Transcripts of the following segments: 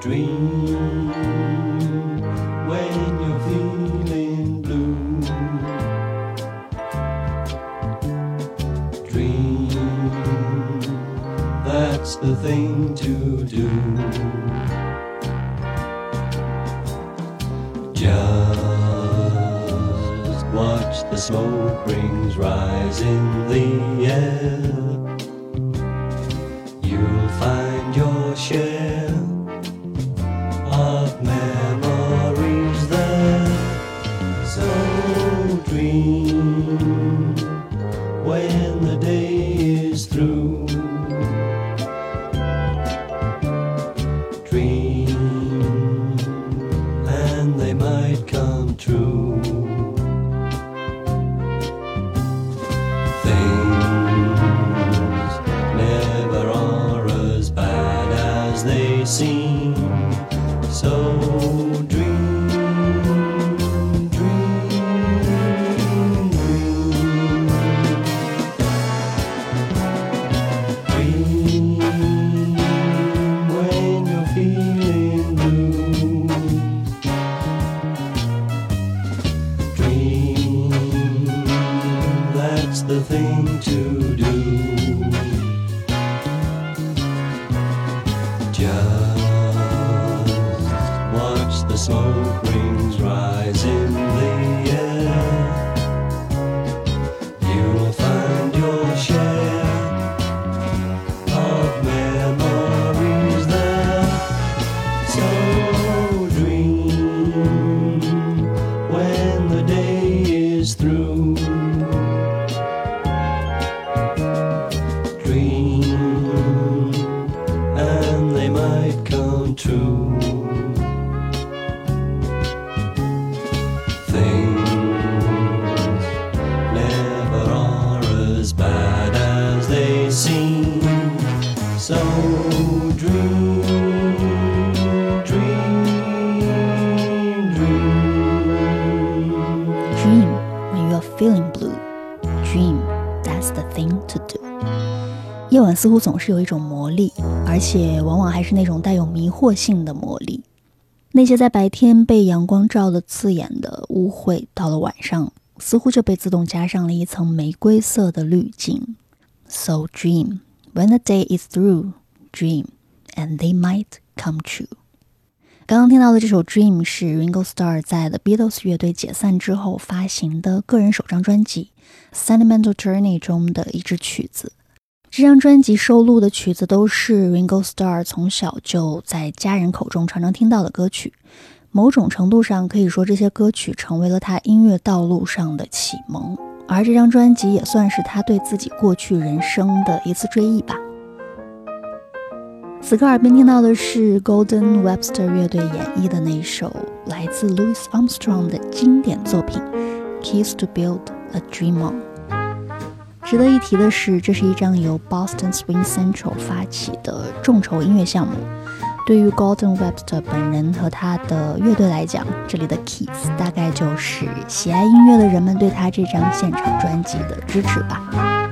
Dream when you're feeling blue. Dream, that's the thing to do. Just watch the smoke rings rise in the air. 似乎总是有一种魔力，而且往往还是那种带有迷惑性的魔力。那些在白天被阳光照得刺眼的污秽，到了晚上似乎就被自动加上了一层玫瑰色的滤镜。So dream when the day is through, dream and they might come true. 刚刚听到的这首《Dream》是 Ringo Starr 在 The Beatles 乐队解散之后发行的个人首张专辑《Sentimental Journey》中的一支曲子。这张专辑收录的曲子都是 Ringo Starr 从小就在家人口中常常听到的歌曲，某种程度上可以说这些歌曲成为了他音乐道路上的启蒙，而这张专辑也算是他对自己过去人生的一次追忆吧。此刻耳边听到的是 Golden Webster 乐队演绎的那首来自 Louis Armstrong 的经典作品《Keys to Build a Dream On》。值得一提的是，这是一张由 Boston Swing Central 发起的众筹音乐项目。对于 Gordon Webster 本人和他的乐队来讲，这里的 Keys 大概就是喜爱音乐的人们对他这张现场专辑的支持吧。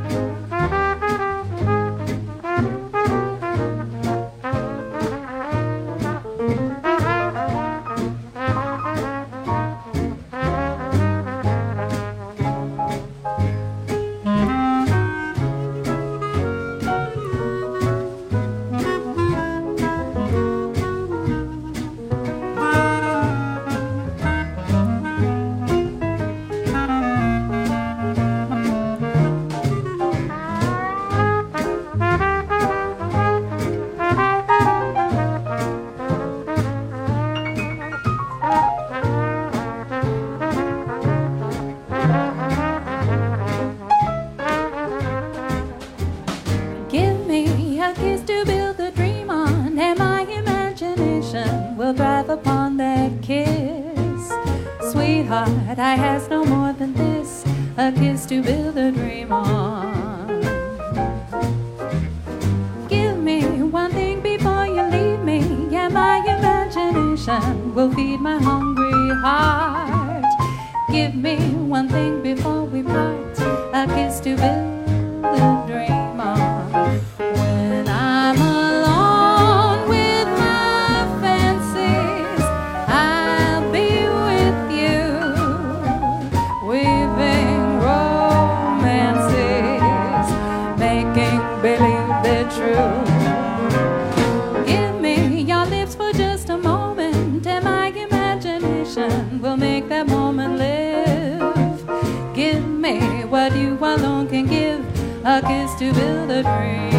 the dream.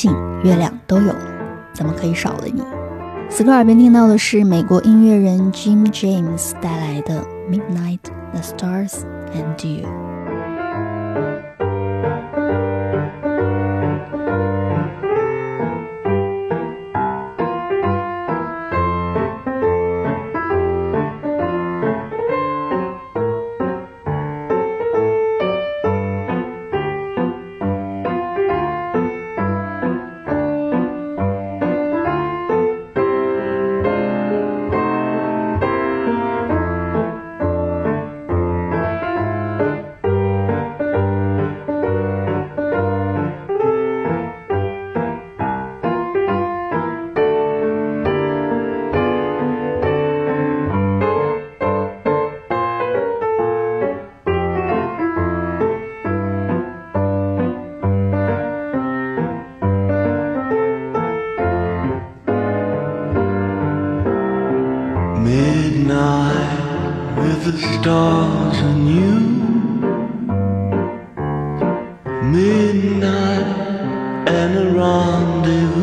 星月亮都有了怎么可以少了你此刻耳边听到的是美国音乐人 jim james 带来的 midnight the stars and you with the stars and you. Midnight and a rendezvous.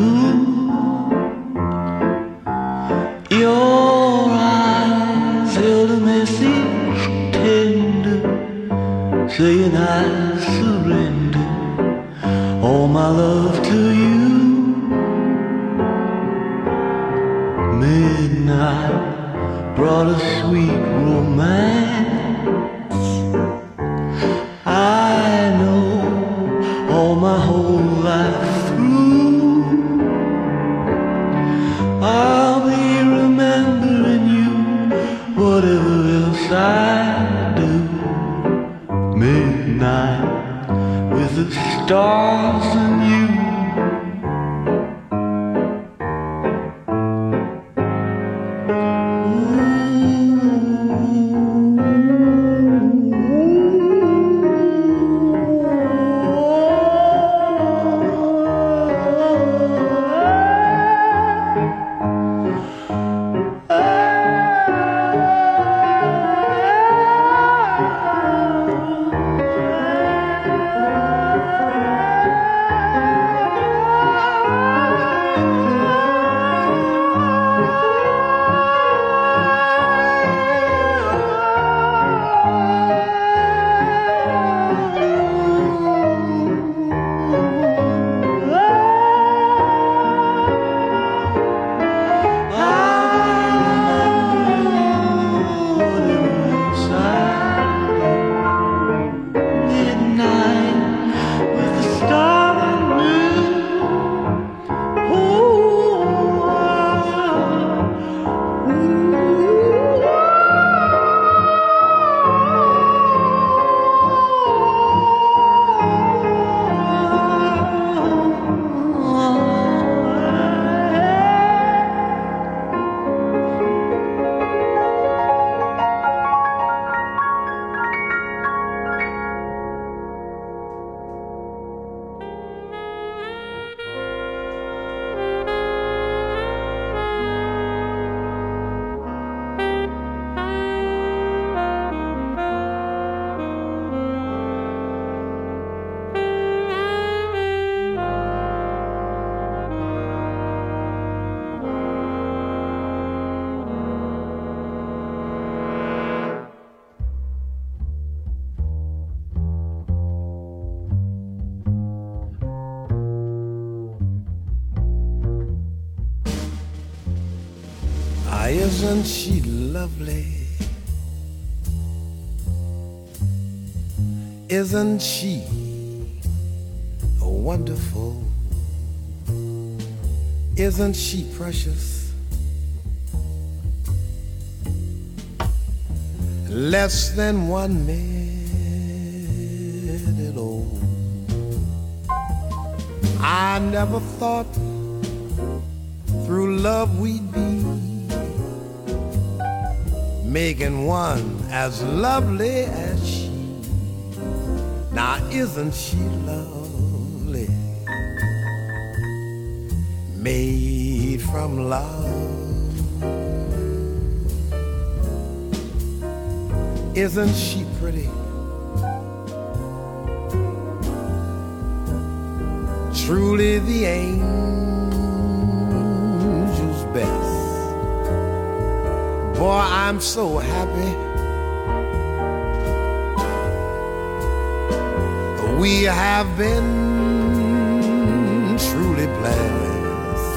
Isn't she lovely? Isn't she wonderful? Isn't she precious? Less than one minute old. I never thought through love we'd be making one as lovely as she. Now, isn't she lovely? Made from love. Isn't she pretty? Truly the angel's I'm so happy. We have been truly blessed.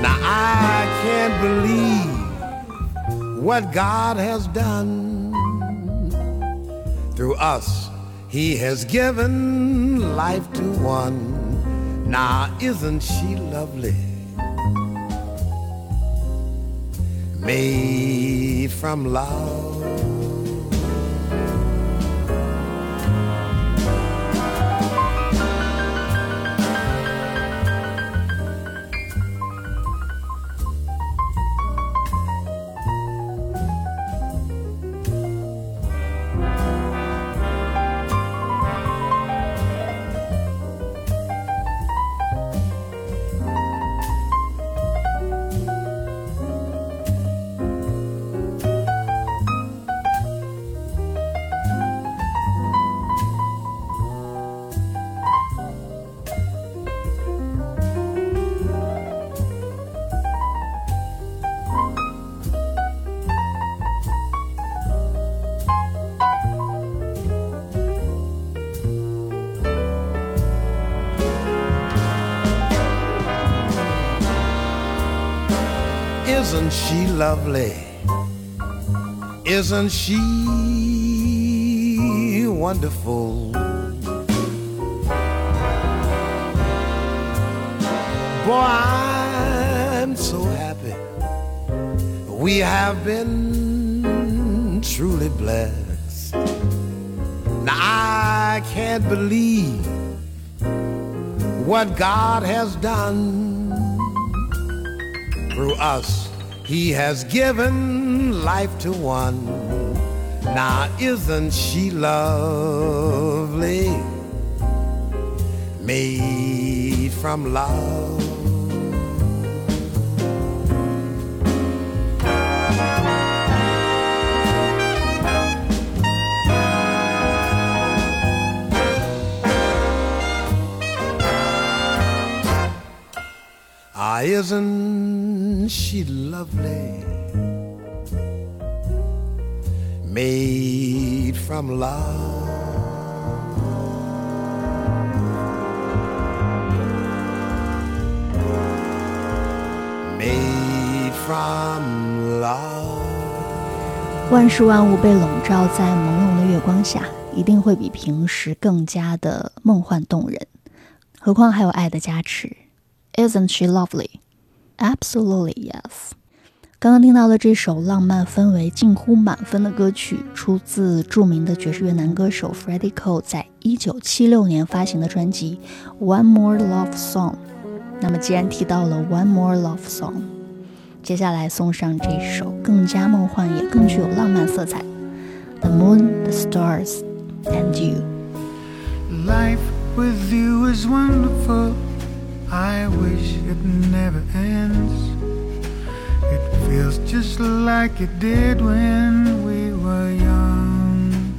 Now I can't believe what God has done through us. He has given life to one. Now isn't she lovely? Made from love. Isn't she lovely? Isn't she wonderful? Boy, I'm so happy. We have been truly blessed. Now I can't believe what God has done through us. He has given life to one. Now, isn't she lovely? Made from love. Ah, isn't she lovely? Made from love. Made from love. 万事万物被笼罩在朦胧的月光下，一定会比平时更加的梦幻动人。何况还有爱的加持。Isn't she lovely? Absolutely yes. 刚刚听到的这首浪漫氛围近乎满分的歌曲，出自著名的爵士乐男歌手 Freddie Cole 在1976年发行的专辑《One More Love Song》。那么，既然提到了《One More Love Song》，接下来送上这首更加梦幻也更具有浪漫色彩，《The Moon, the Stars and You》。Life with you is wonderful. I wish it never ends. It feels just like it did when we were young.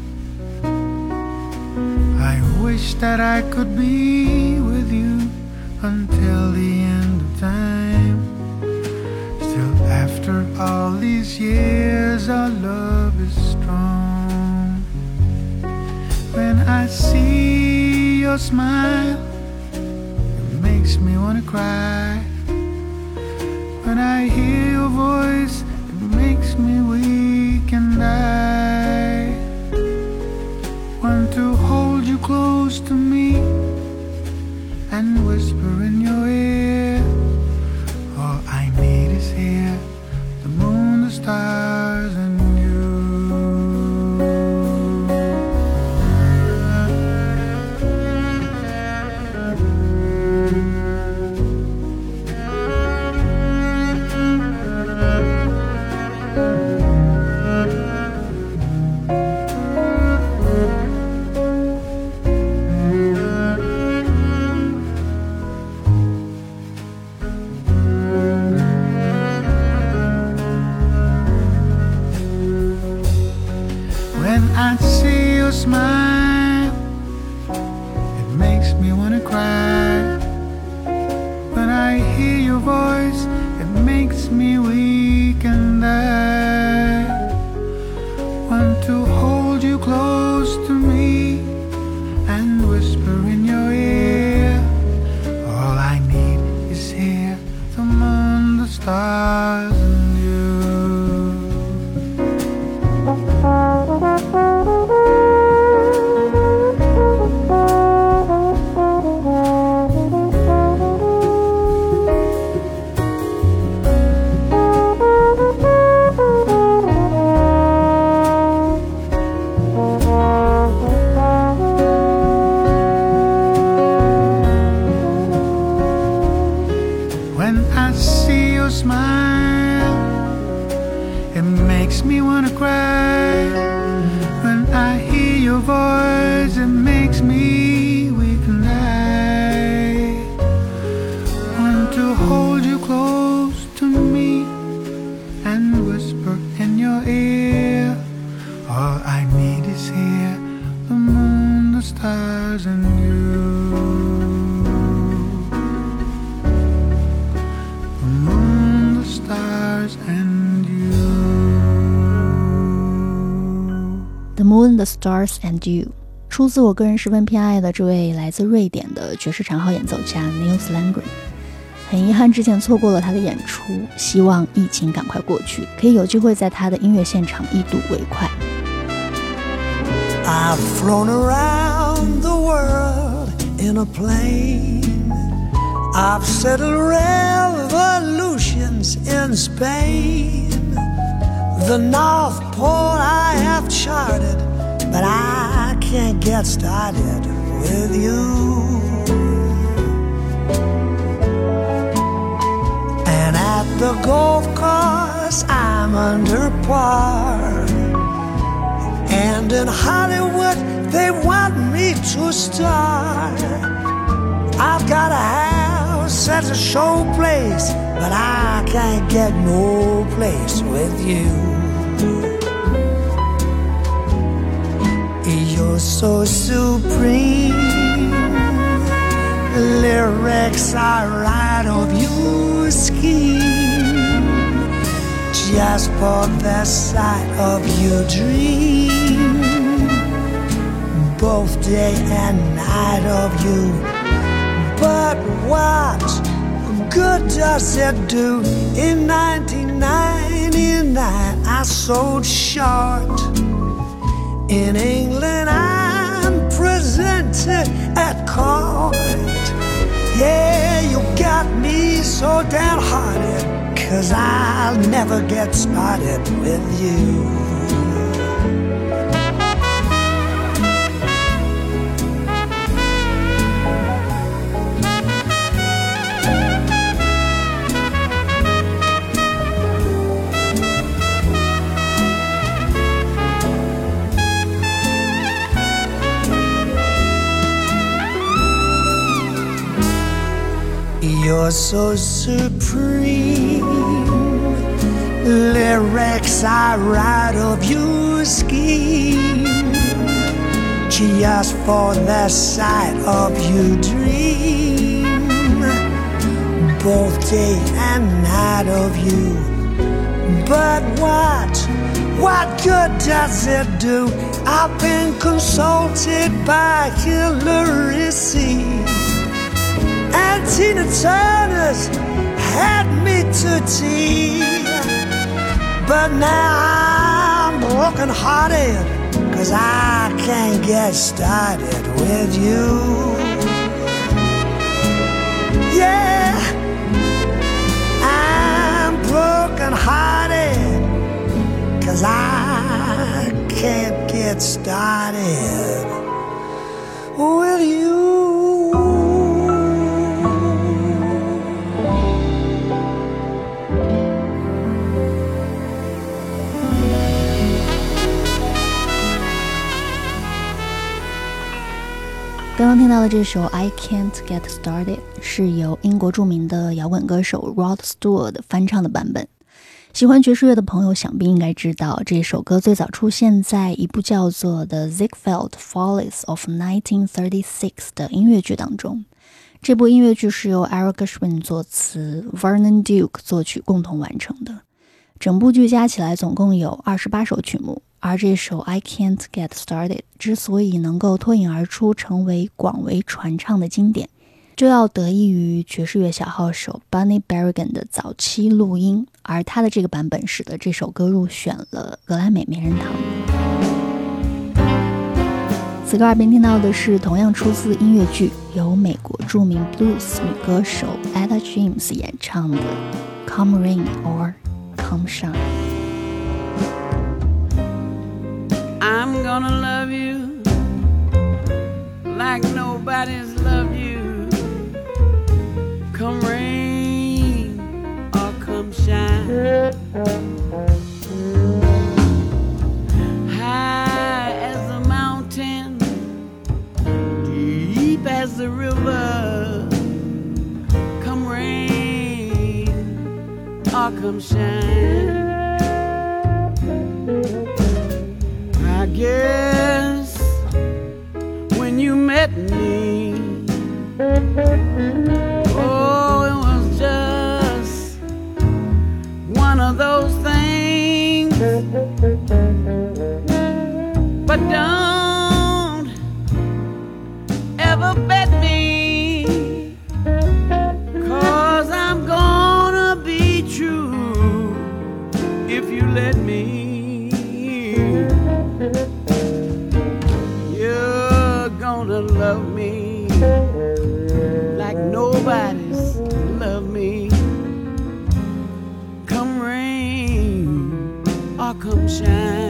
I wish that I could be with you until the end of time. Still, after all these years, our love is strong. When I see your smile, makes me wanna cry. When I hear your voice, it makes me weak and I want to hold you close to me Stars and You，出自我个人十分偏爱的这位来自瑞典的爵士长号演奏家 Nils Landgren。很遗憾之前错过了他的演出，希望疫情赶快过去，可以有机会在他的音乐现场一睹为快。I've flown around the world in a plane. I've settled revolutions in Spain. The North Pole I have charted, but I can't get started with you. And at the golf course, I'm under par. And in Hollywood, they want me to star. I've got a house at a show place, but I can't get no place with you. You're so supreme. Lyrics are right of your scheme just for the sight of your dream. Both day and night of you. But what good does it do? In 1999, I sold short. In England, I'm presented at court. Yeah, you got me so downhearted. Cause I'll never get started with you. You're so supreme. Lyrics I write of your scheme. Just for the sight of your dream. Both day and night of you. But what, what good does it do? I've been consulted by Hillary C Tina Turner's had me to tea. But now I'm broken hearted, cause I can't get started with you. Yeah, I'm broken hearted, cause I can't get started with you. 刚刚听到的这首《I Can't Get Started》是由英国著名的摇滚歌手 Rod Stewart 翻唱的版本。喜欢爵士乐的朋友想必应该知道，这首歌最早出现在一部叫做《The Ziegfeld Follies of 1936》的音乐剧当中。这部音乐剧是由 Eric Gershwin 作词，Vernon Duke 作曲共同完成的。整部剧加起来总共有二十八首曲目。而这首《I Can't Get Started》之所以能够脱颖而出，成为广为传唱的经典，就要得益于爵士乐小号手 Bunny Berrigan 的早期录音，而他的这个版本使得这首歌入选了格莱美名人堂。此歌耳边听到的是同样出自音乐剧，由美国著名 blues 女歌手 Etta James 演唱的《Come Rain or Come Shine》。I'm gonna love you like nobody's loved you. Come rain or come shine. High as a mountain, deep as the river. Come rain or come shine. Guess when you met me, oh, it was just one of those things. But don't or come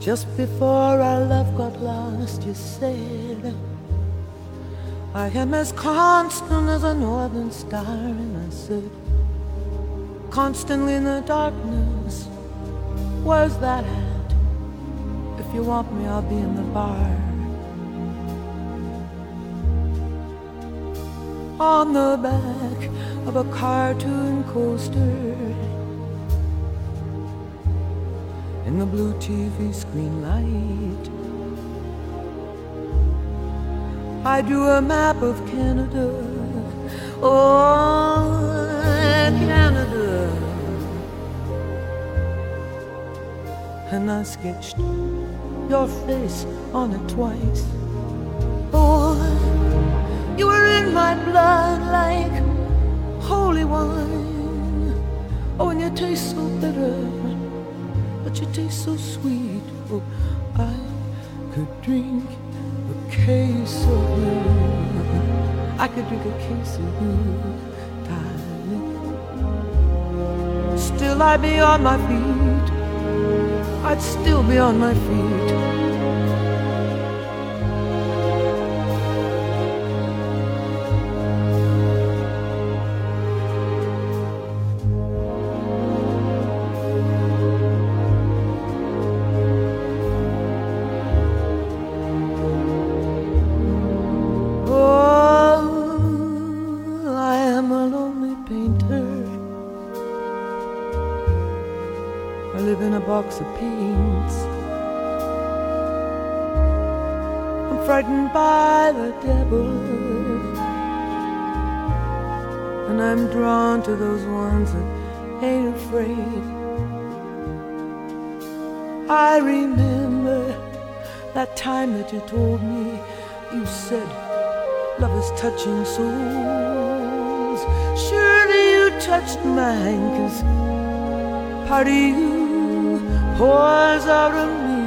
Just before our love got lost, you said, I am as constant as a northern star. And I said, constantly in the darkness, where's that at? If you want me, I'll be in the bar. On the back of a cartoon coaster in the blue TV screen light. I drew a map of Canada, oh, Canada, and I sketched your face on it twice. Oh, you were in my blood like holy wine. Oh, and you taste so bitter but you taste so sweet. Oh, I could drink a case of you. I could drink a case of you, darling. Still, I'd be on my feet. I'd still be on my feet. Box of paints. I'm frightened by the devil. And I'm drawn to those ones that ain't afraid. I remember that time that you told me, you said, love is touching souls. Surely you touched mine, cause part of you pours out of me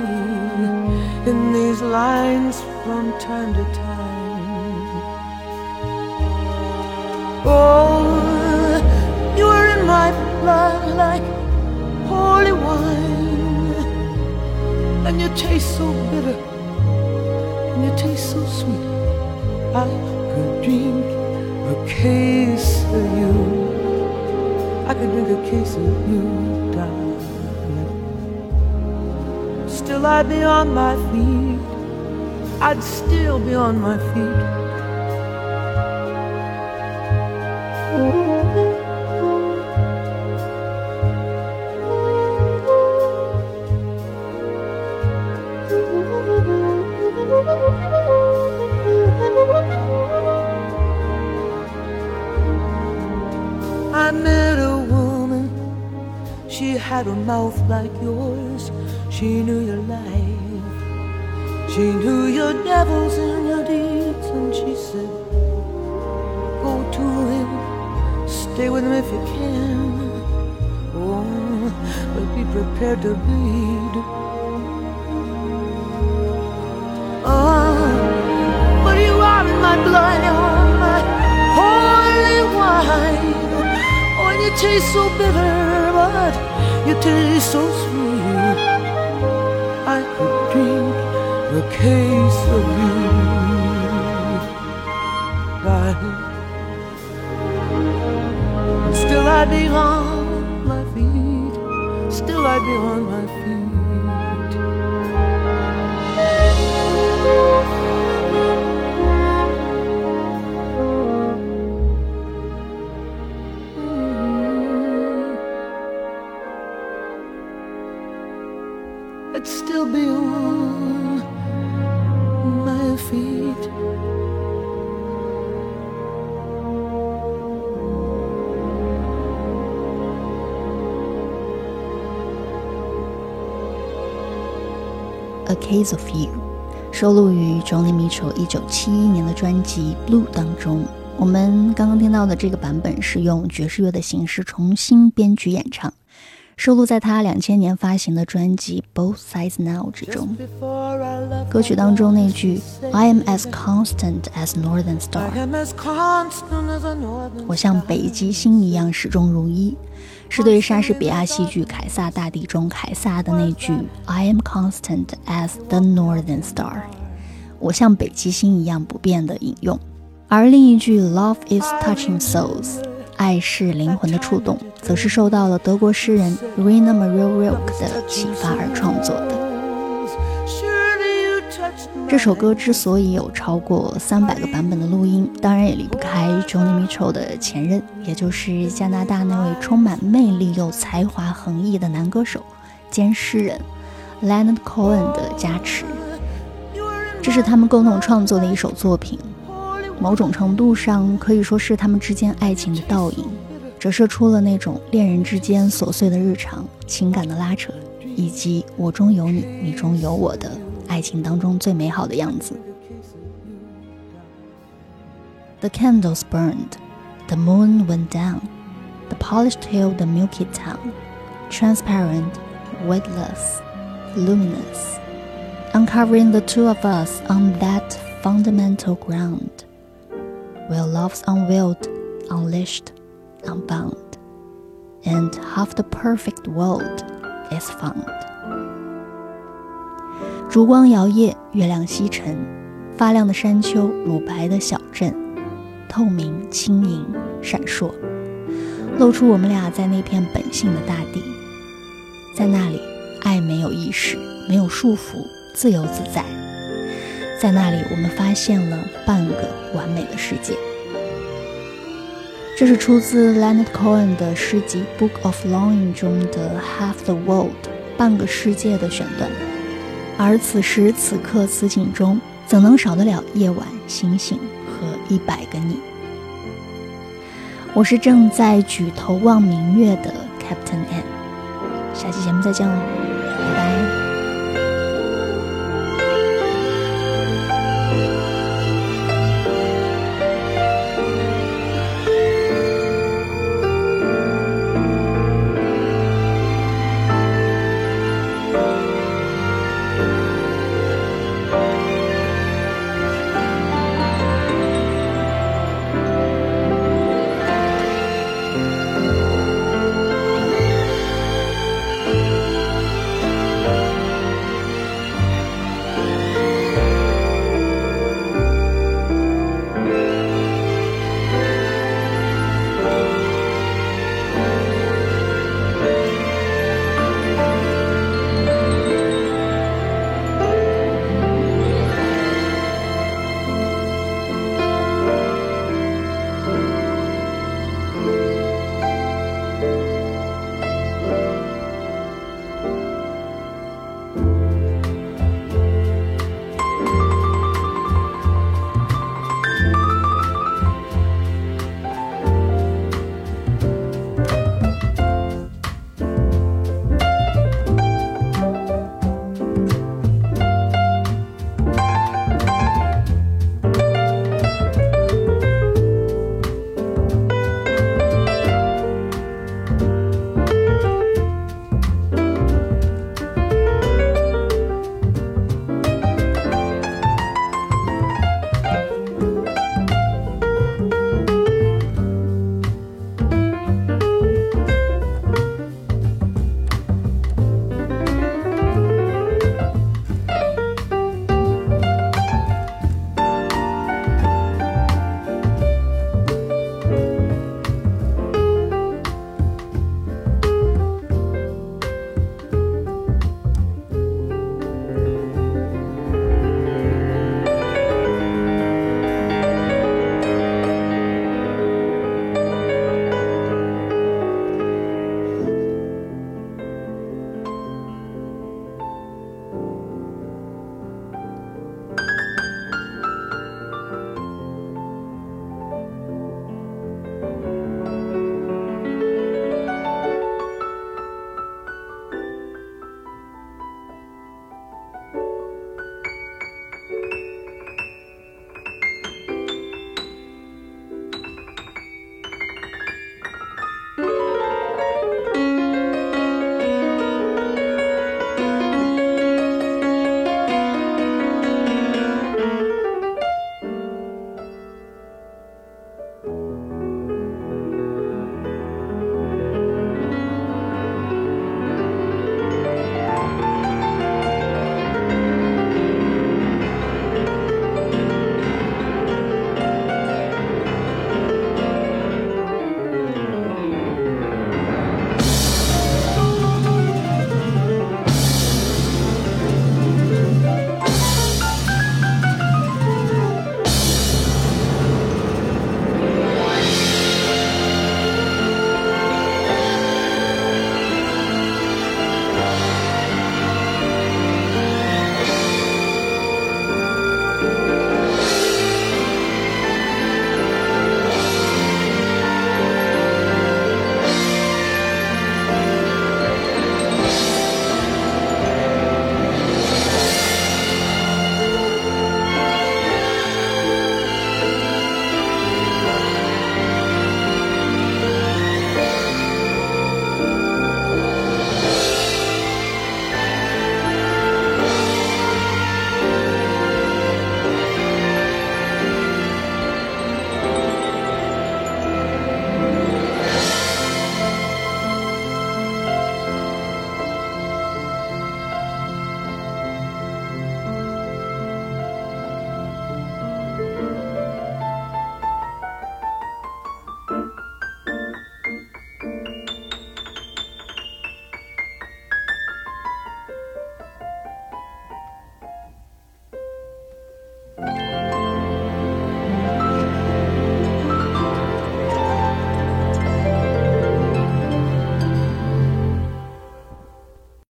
in these lines from time to time. Oh, you are in my blood like holy wine, and you taste so bitter, and you taste so sweet. I could drink a case of you. I could drink a case of you, darling. Still I'd be on my feet. I'd still be on my feet. I met a woman, she had a mouth like yours. She knew your life, she knew your devils and your deeds, and she said, Go to him, stay with him if you can. Oh, but be prepared to bleed. Oh, but you are in my blood, you're my holy wine. Oh, you taste so bitter, but you taste so sweet. Case of you. And still I'd be on my feet. Still I'd be on my feet. Case of You，收录于 Johnny Mitchell 一九七一年的专辑《Blue》当中。我们刚刚听到的这个版本是用爵士乐的形式重新编曲演唱，收录在他两千年发行的专辑《Both Sides Now》之中。歌曲当中那句 "I am as constant as northern star"，I am as constant as a northern 我像北极星一样始终如一，是对莎士比亚戏剧《凯撒大帝》中凯撒的那句 "I am constant as the northern star"，我像北极星一样不变的引用。而另一句 "Love is touching souls"，爱是灵魂的触动，则是受到了德国诗人 Rainer Maria Rilke 的启发而创作的。这首歌之所以有超过三百个版本的录音，当然也离不开 Joni Mitchell 的前任，也就是加拿大那位充满魅力又才华横溢的男歌手兼诗人 Leonard Cohen 的加持。这是他们共同创作的一首作品，某种程度上可以说是他们之间爱情的倒影，折射出了那种恋人之间琐碎的日常、情感的拉扯，以及我中有你，你中有我的爱情当中最美好的样子。The candles burned, the moon went down, the polished hill, the milky town, transparent, weightless, luminous, uncovering the two of us on that fundamental ground, where love's unveiled, unleashed, unbound, and half the perfect world is found. 烛光摇曳，月亮西沉，发亮的山丘，乳白的小镇，透明、轻盈、闪烁，露出我们俩在那片本性的大地。在那里，爱没有意识，没有束缚，自由自在。在那里，我们发现了半个完美的世界。这是出自 Leonard Cohen 的诗集《Book of Longing》中的 “Half the World” 半个世界的选段。而此时此刻此景中，怎能少得了夜晚、星星和一百个你？我是正在举头望明月的 Captain N。下期节目再见喽。